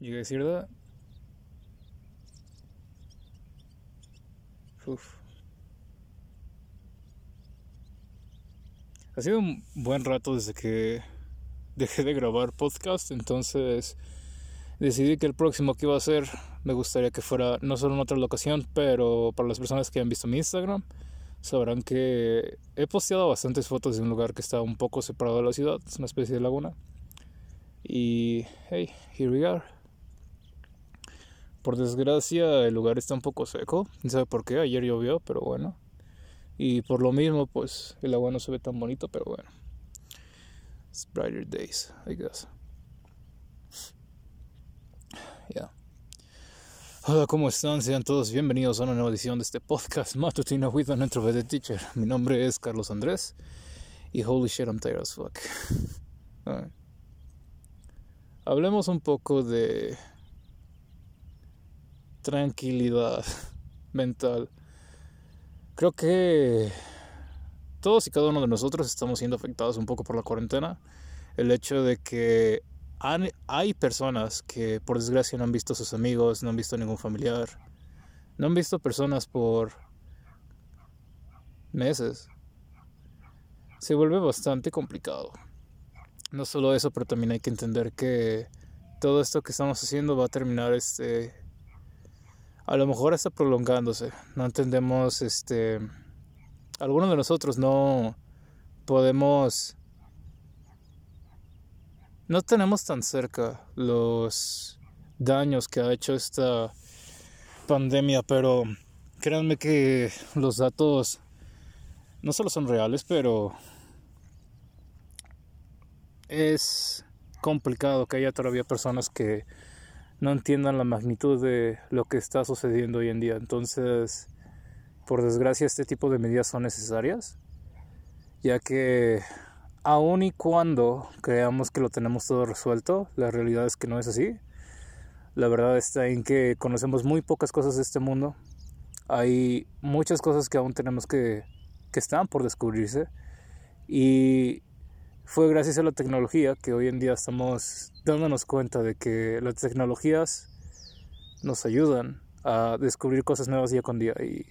You guys hear that? Uf. Ha sido un buen rato desde que dejé de grabar podcast, entonces decidí que el próximo que iba a hacer me gustaría que fuera no solo en otra locación, pero para las personas que han visto mi Instagram sabrán que he posteado bastantes fotos de un lugar que está un poco separado de la ciudad, es una especie de laguna. Y hey, here we are. Por desgracia el lugar está un poco seco, no sabe por qué, ayer llovió, pero bueno. Y por lo mismo pues el agua no se ve tan bonito, pero bueno. It's brighter days, I guess. Yeah. Hola, ¿cómo están? Sean todos bienvenidos a una nueva edición de este podcast matutino with an introverted teacher. Mi nombre es Carlos Andrés y holy shit, I'm tired as fuck. Hablemos un poco de tranquilidad mental. Creo que todos y cada uno de nosotros estamos siendo afectados un poco por la cuarentena. El hecho de que hay personas que por desgracia no han visto a sus amigos, no han visto a ningún familiar, no han visto personas por meses. Se vuelve bastante complicado. No solo eso, pero también hay que entender que todo esto que estamos haciendo va a terminar este a lo mejor está prolongándose. No entendemos este algunos de nosotros no podemos no tenemos tan cerca los daños que ha hecho esta pandemia, pero créanme que los datos no solo son reales, pero es complicado que haya todavía personas que no entiendan la magnitud de lo que está sucediendo hoy en día. Entonces, por desgracia, este tipo de medidas son necesarias, ya que aun y cuando creamos que lo tenemos todo resuelto, la realidad es que no es así. La verdad está en que conocemos muy pocas cosas de este mundo. Hay muchas cosas que aún tenemos que, que están por descubrirse. Y fue gracias a la tecnología que hoy en día estamos dándonos cuenta de que las tecnologías nos ayudan a descubrir cosas nuevas día con día. Y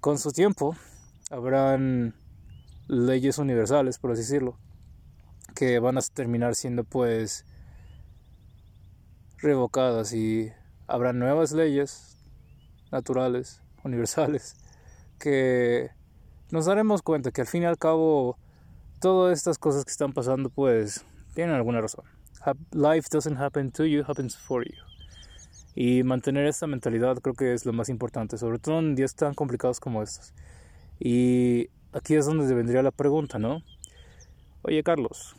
con su tiempo habrán leyes universales, por así decirlo, que van a terminar siendo pues revocadas y habrá nuevas leyes naturales, universales, que nos daremos cuenta que al fin y al cabo todas estas cosas que están pasando pues tienen alguna razón. Life doesn't happen to you, happens for you. Y mantener esta mentalidad creo que es lo más importante, sobre todo en días tan complicados como estos. Y aquí es donde vendría la pregunta, ¿no? Oye, Carlos,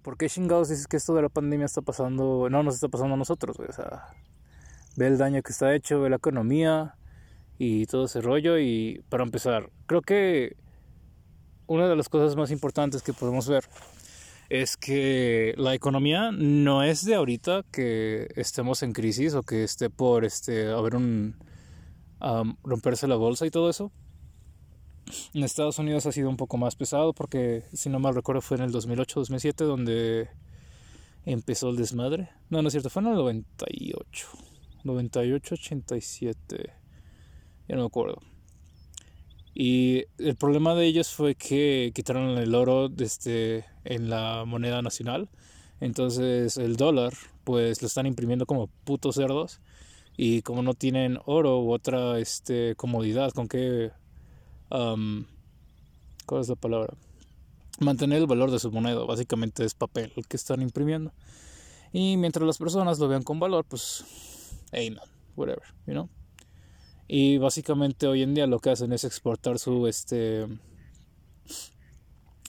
¿por qué chingados dices que esto de la pandemia está pasando, no nos está pasando a nosotros, O sea, ve el daño que está hecho, ve la economía y todo ese rollo. Y para empezar, creo que una de las cosas más importantes que podemos ver es que la economía no es de ahorita que estemos en crisis o que esté por este haber un romperse la bolsa y todo eso en Estados Unidos ha sido un poco más pesado porque, si no mal recuerdo, fue en el 2008-2007 donde empezó el desmadre. No, no es cierto, fue en el 98. 98-87. Ya no me acuerdo. Y el problema de ellos fue que quitaron el oro este, en la moneda nacional. Entonces el dólar, pues lo están imprimiendo como putos cerdos. Y como no tienen oro u otra este, comodidad con que ¿cuál es la palabra? Mantener el valor de su moneda, básicamente es papel el que están imprimiendo. Y mientras las personas lo vean con valor, pues, hey man, whatever, you know. Y básicamente hoy en día lo que hacen es exportar su, este,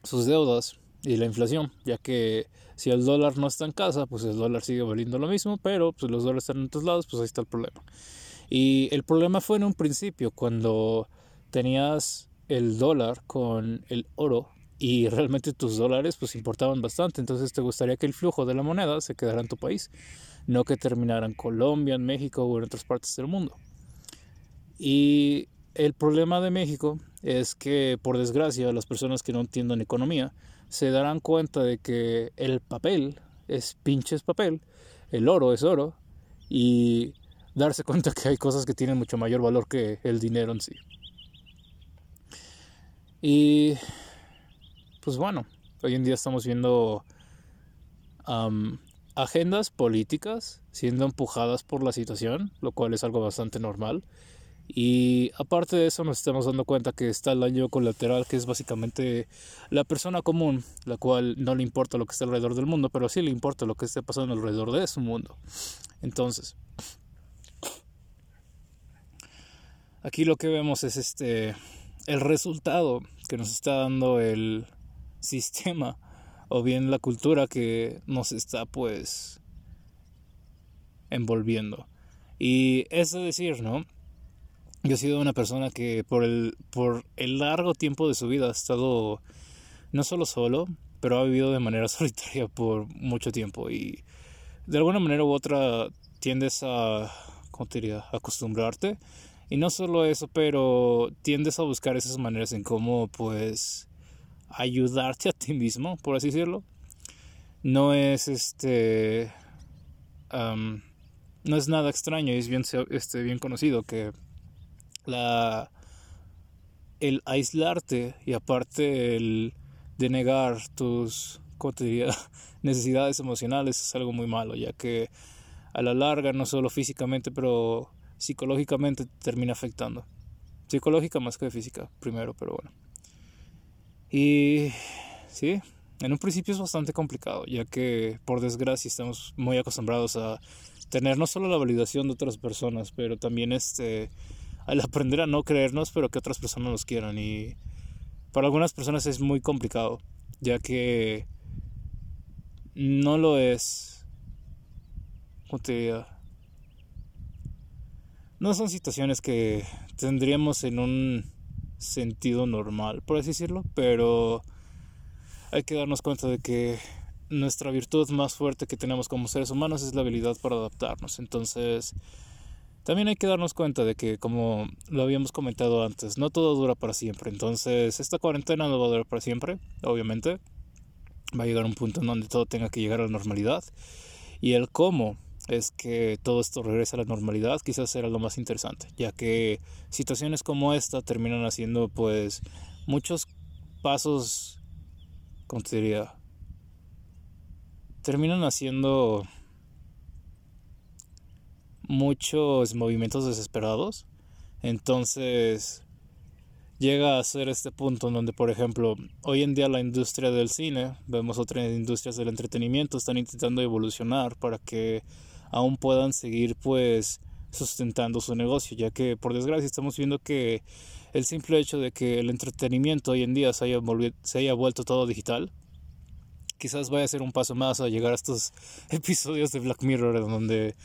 sus deudas y la inflación, ya que si el dólar no está en casa, pues el dólar sigue valiendo lo mismo, pero pues los dólares están en otros lados, pues ahí está el problema. Y el problema fue en un principio cuando tenías el dólar con el oro y realmente tus dólares pues importaban bastante, entonces te gustaría que el flujo de la moneda se quedara en tu país, no que terminara en Colombia, en México o en otras partes del mundo. Y el problema de México es que por desgracia las personas que no entiendan economía se darán cuenta de que el papel es pinches papel, el oro es oro y darse cuenta que hay cosas que tienen mucho mayor valor que el dinero en sí. Y pues bueno, hoy en día estamos viendo agendas políticas siendo empujadas por la situación, lo cual es algo bastante normal. Y aparte de eso nos estamos dando cuenta que está el daño colateral, que es básicamente la persona común, la cual no le importa lo que esté alrededor del mundo, pero sí le importa lo que esté pasando alrededor de su mundo. Entonces, aquí lo que vemos es este el resultado que nos está dando el sistema o bien la cultura que nos está pues envolviendo. Y es decir, ¿no? Yo he sido una persona que por el, por el largo tiempo de su vida ha estado no solo solo, pero ha vivido de manera solitaria por mucho tiempo y de alguna manera u otra tiendes a, ¿cómo te diría?, acostumbrarte. Y no solo eso, pero tiendes a buscar esas maneras en cómo pues ayudarte a ti mismo, por así decirlo. No es este. no es nada extraño, es bien, este, bien conocido que la. El aislarte y aparte el denegar tus necesidades emocionales es algo muy malo, ya que a la larga, no solo físicamente, pero psicológicamente termina afectando. Psicológica más que física, primero, pero bueno. Y sí, en un principio es bastante complicado, ya que por desgracia estamos muy acostumbrados a tener no solo la validación de otras personas, pero también este al aprender a no creernos, pero que otras personas nos quieran y para algunas personas es muy complicado, ya que no lo es ¿cómo te digo? No son situaciones que tendríamos en un sentido normal, por así decirlo, pero hay que darnos cuenta de que nuestra virtud más fuerte que tenemos como seres humanos es la habilidad para adaptarnos. Entonces, también hay que darnos cuenta de que, como lo habíamos comentado antes, no todo dura para siempre. Entonces, esta cuarentena no va a durar para siempre, obviamente. Va a llegar un punto en donde todo tenga que llegar a la normalidad. Y el cómo es que todo esto regrese a la normalidad, quizás será lo más interesante, ya que situaciones como esta terminan haciendo pues muchos pasos, ¿cómo te diría? Terminan haciendo muchos movimientos desesperados, entonces llega a ser este punto en donde, por ejemplo, hoy en día la industria del cine, vemos otras industrias del entretenimiento, están intentando evolucionar para que aún puedan seguir pues sustentando su negocio, ya que por desgracia estamos viendo que el simple hecho de que el entretenimiento hoy en día se haya, se haya vuelto todo digital, quizás vaya a ser un paso más a llegar a estos episodios de Black Mirror donde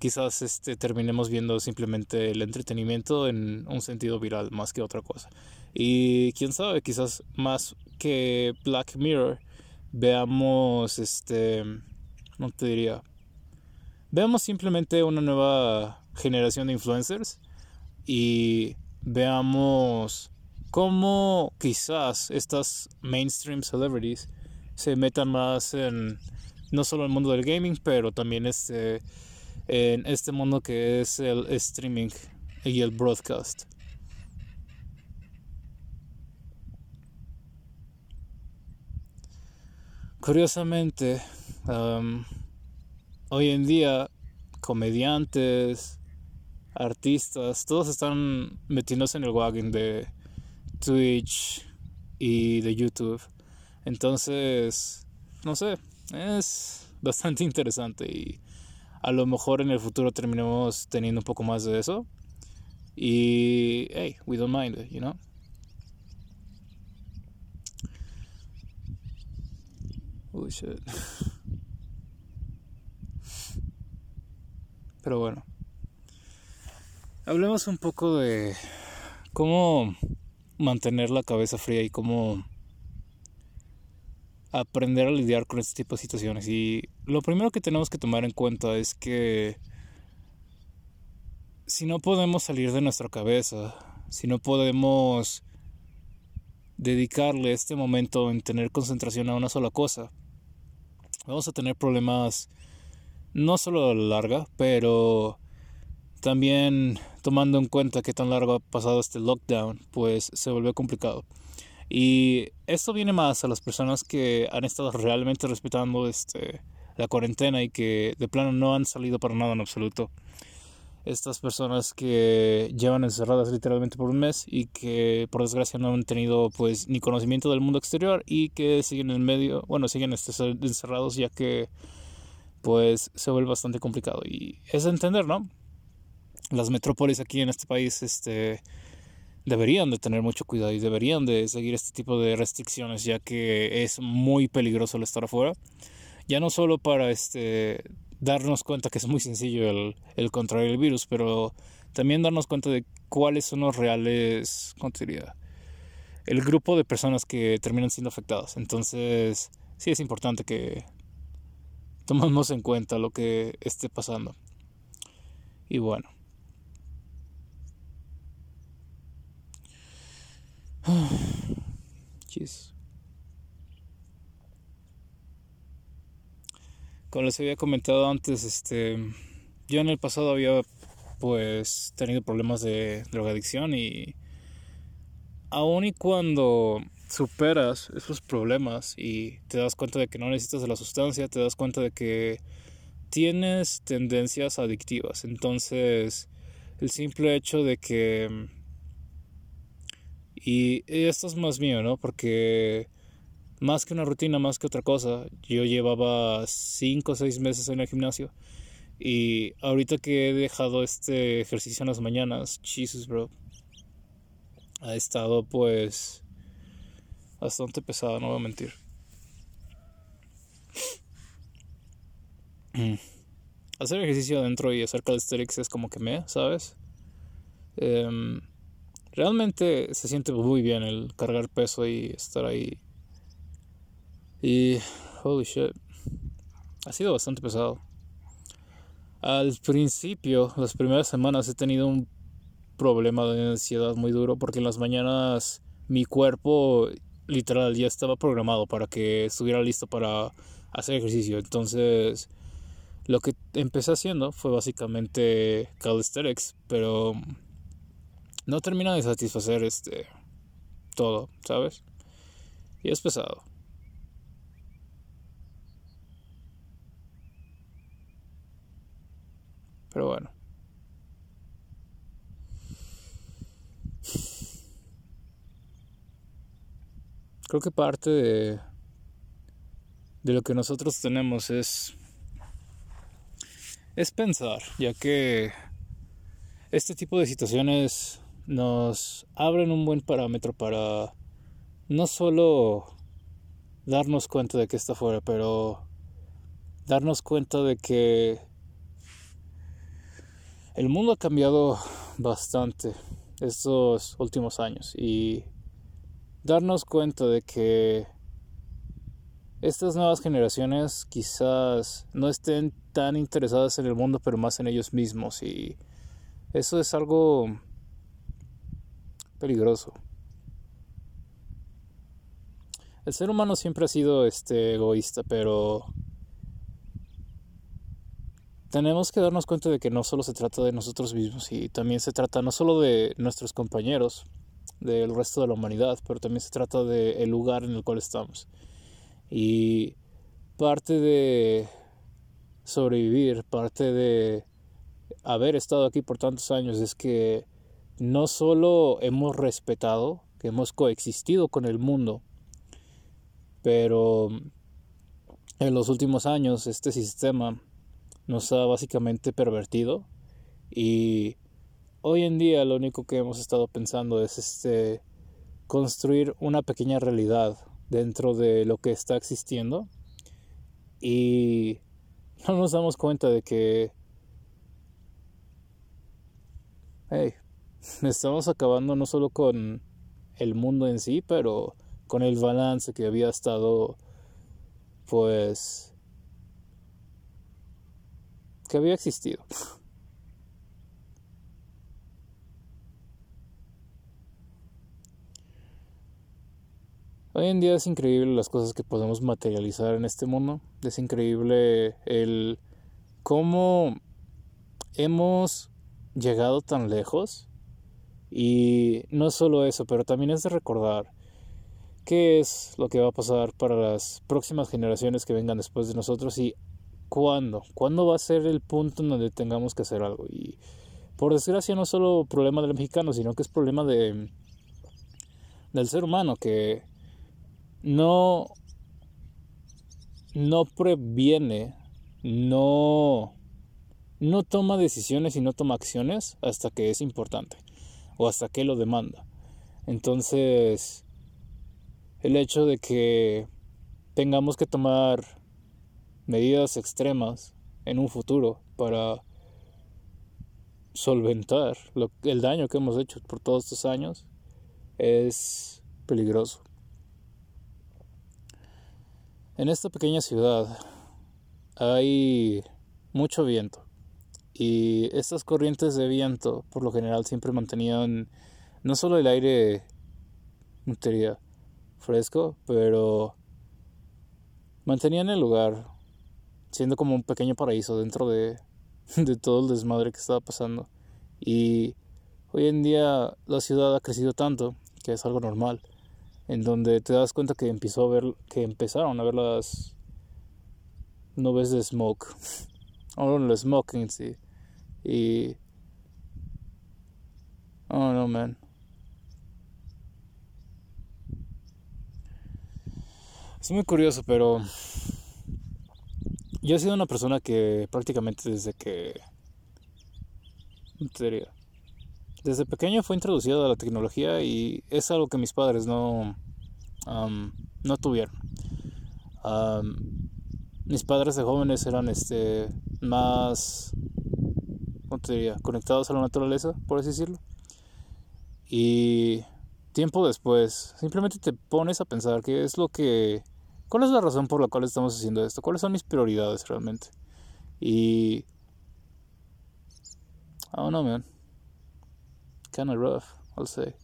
quizás este, terminemos viendo simplemente el entretenimiento en un sentido viral más que otra cosa. Y quién sabe, quizás más que Black Mirror veamos este, no te diría, veamos simplemente una nueva generación de influencers y veamos cómo quizás estas mainstream celebrities se metan más en no solo el mundo del gaming, pero también este, en este mundo que es el streaming y el broadcast. Curiosamente, hoy en día comediantes, artistas, todos están metiéndose en el wagon de Twitch y de YouTube. Entonces, no sé, es bastante interesante y a lo mejor en el futuro terminemos teniendo un poco más de eso. Y, hey, we don't mind it, you know? Oh shit. Pero bueno. Hablemos un poco de cómo mantener la cabeza fría y cómo aprender a lidiar con este tipo de situaciones. Y lo primero que tenemos que tomar en cuenta es que si no podemos salir de nuestra cabeza, si no podemos dedicarle este momento en tener concentración a una sola cosa, vamos a tener problemas no solo a la larga, pero también tomando en cuenta que tan largo ha pasado este lockdown, pues se volvió complicado. Y esto viene más a las personas que han estado realmente respetando este, la cuarentena y que de plano no han salido para nada en absoluto. Estas personas que llevan encerradas literalmente por un mes y que por desgracia no han tenido pues ni conocimiento del mundo exterior y que siguen en medio, bueno, siguen este, encerrados ya que pues se vuelve bastante complicado y es de entender, ¿no? las metrópolis aquí en este país este, deberían de tener mucho cuidado y deberían de seguir este tipo de restricciones ya que es muy peligroso el estar afuera. Ya no solo para este, darnos cuenta que es muy sencillo el, el contraer el virus, pero también darnos cuenta de cuáles son los reales, ¿cómo? El grupo de personas que terminan siendo afectadas. Entonces, sí es importante que tomemos en cuenta lo que esté pasando. Y bueno. Como les había comentado antes, este, yo en el pasado había pues tenido problemas de drogadicción y aun y cuando superas esos problemas y te das cuenta de que no necesitas de la sustancia, te das cuenta de que tienes tendencias adictivas. Entonces, el simple hecho de que y esto es más mío, ¿no? Porque más que una rutina, más que otra cosa, yo llevaba 5 o 6 meses en el gimnasio. Y ahorita que he dejado este ejercicio en las mañanas, Jesus, bro, ha estado pues bastante pesado, no voy a mentir. Hacer ejercicio adentro y hacer calisthenics es como que me, ¿sabes? Eh, realmente se siente muy bien el cargar peso y estar ahí. Y, holy shit, ha sido bastante pesado. Al principio, las primeras semanas he tenido un problema de ansiedad muy duro porque en las mañanas mi cuerpo literal ya estaba programado para que estuviera listo para hacer ejercicio. Entonces, lo que empecé haciendo fue básicamente calisthenics, pero no termina de satisfacer este todo, ¿sabes? Y es pesado. Pero bueno. Creo que parte de, de lo que nosotros tenemos es es pensar, ya que este tipo de situaciones nos abren un buen parámetro para no solo darnos cuenta de que está fuera, pero darnos cuenta de que el mundo ha cambiado bastante estos últimos años y darnos cuenta de que estas nuevas generaciones quizás no estén tan interesadas en el mundo, pero más en ellos mismos. Y eso es algo peligroso. El ser humano siempre ha sido este egoísta, pero tenemos que darnos cuenta de que no solo se trata de nosotros mismos y también se trata no solo de nuestros compañeros, del resto de la humanidad, pero también se trata del lugar en el cual estamos. Y parte de sobrevivir, parte de haber estado aquí por tantos años es que no solo hemos respetado, que hemos coexistido con el mundo, pero en los últimos años este sistema nos ha básicamente pervertido y hoy en día lo único que hemos estado pensando es este construir una pequeña realidad dentro de lo que está existiendo y no nos damos cuenta de que hey, estamos acabando no solo con el mundo en sí, pero con el balance que había estado, pues, que había existido. Hoy en día es increíble las cosas que podemos materializar en este mundo. Es increíble el cómo hemos llegado tan lejos. Y no solo eso, pero también es de recordar qué es lo que va a pasar para las próximas generaciones que vengan después de nosotros y cuándo, cuándo va a ser el punto en donde tengamos que hacer algo. Y por desgracia no es solo problema del mexicano, sino que es problema de del ser humano que no no previene, no no toma decisiones y no toma acciones hasta que es importante o hasta que lo demanda. Entonces, el hecho de que tengamos que tomar medidas extremas en un futuro para solventar el daño que hemos hecho por todos estos años es peligroso. En esta pequeña ciudad hay mucho viento y estas corrientes de viento por lo general siempre mantenían no solo el aire fresco, pero mantenían el lugar siendo como un pequeño paraíso dentro de, de todo el desmadre que estaba pasando. Y hoy en día la ciudad ha crecido tanto que es algo normal, en donde te das cuenta que empezó a ver que empezaron a ver las nubes de smoke, o no, el smoking sí. Y oh no man. Es muy curioso, pero yo he sido una persona que prácticamente desde que... Desde pequeño fue introducido a la tecnología y es algo que mis padres no, no tuvieron. mis padres de jóvenes eran este, más, ¿cómo te diría? Conectados a la naturaleza, por así decirlo. Y tiempo después, simplemente te pones a pensar qué es lo que ¿Cuál es la razón por la cual estamos haciendo esto? ¿Cuáles son mis prioridades realmente? Y... I don't know, man. Kinda rough, I'll say.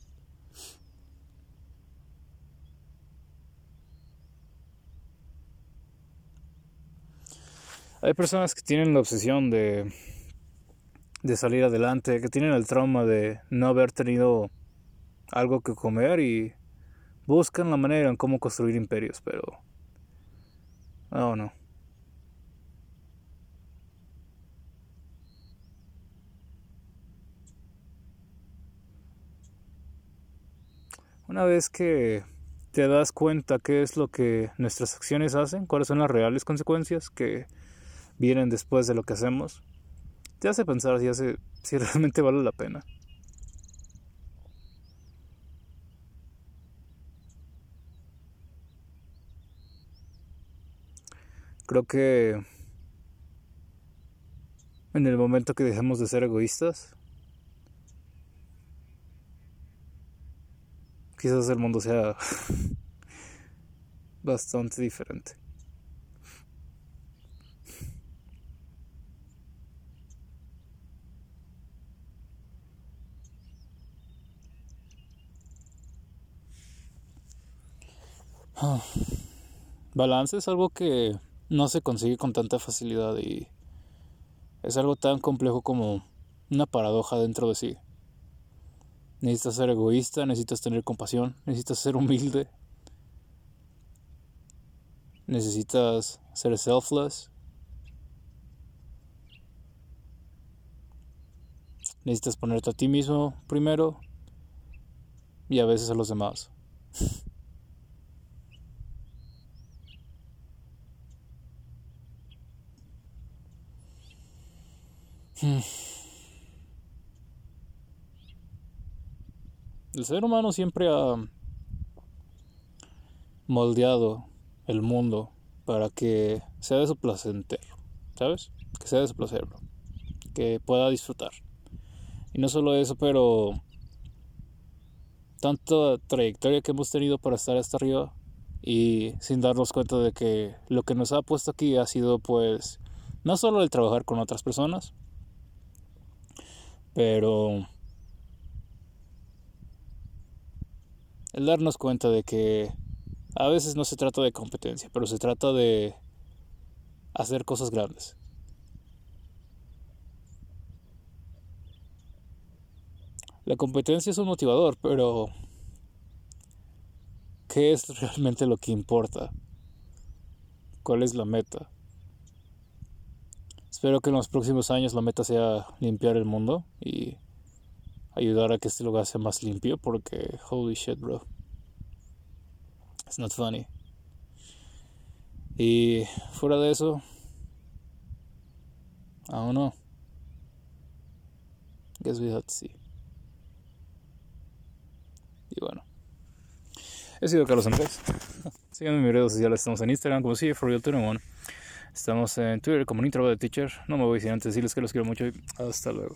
Hay personas que tienen la obsesión de, de salir adelante, que tienen el trauma de no haber tenido algo que comer y buscan la manera en cómo construir imperios, pero Oh no. Una vez que te das cuenta qué es lo que nuestras acciones hacen, cuáles son las reales consecuencias que vienen después de lo que hacemos, te hace pensar si, hace, si realmente vale la pena. Creo que en el momento que dejemos de ser egoístas, quizás el mundo sea bastante diferente. Balance es algo que no se consigue con tanta facilidad y es algo tan complejo como una paradoja dentro de sí. Necesitas ser egoísta, necesitas tener compasión, necesitas ser humilde, necesitas ser selfless, necesitas ponerte a ti mismo primero y a veces a los demás. El ser humano siempre ha moldeado el mundo para que sea de su placentero, ¿sabes? Que sea de su placer, que pueda disfrutar. Y no solo eso, pero tanta trayectoria que hemos tenido para estar hasta arriba y sin darnos cuenta de que lo que nos ha puesto aquí ha sido pues no solo el trabajar con otras personas, pero el darnos cuenta de que a veces no se trata de competencia, pero se trata de hacer cosas grandes. La competencia es un motivador, pero ¿qué es realmente lo que importa? ¿Cuál es la meta? Espero que en los próximos años la meta sea limpiar el mundo y ayudar a que este lugar sea más limpio porque holy shit, bro. It's not funny. Y fuera de eso, aún no. Guess we have to see. Y bueno. He sido Carlos Andrés. Síganme en mis redes sociales. Estamos en Instagram como si for real 21. Estamos en Twitter como Nitro de Teacher. No me voy sin antes decirles que los quiero mucho y hasta luego.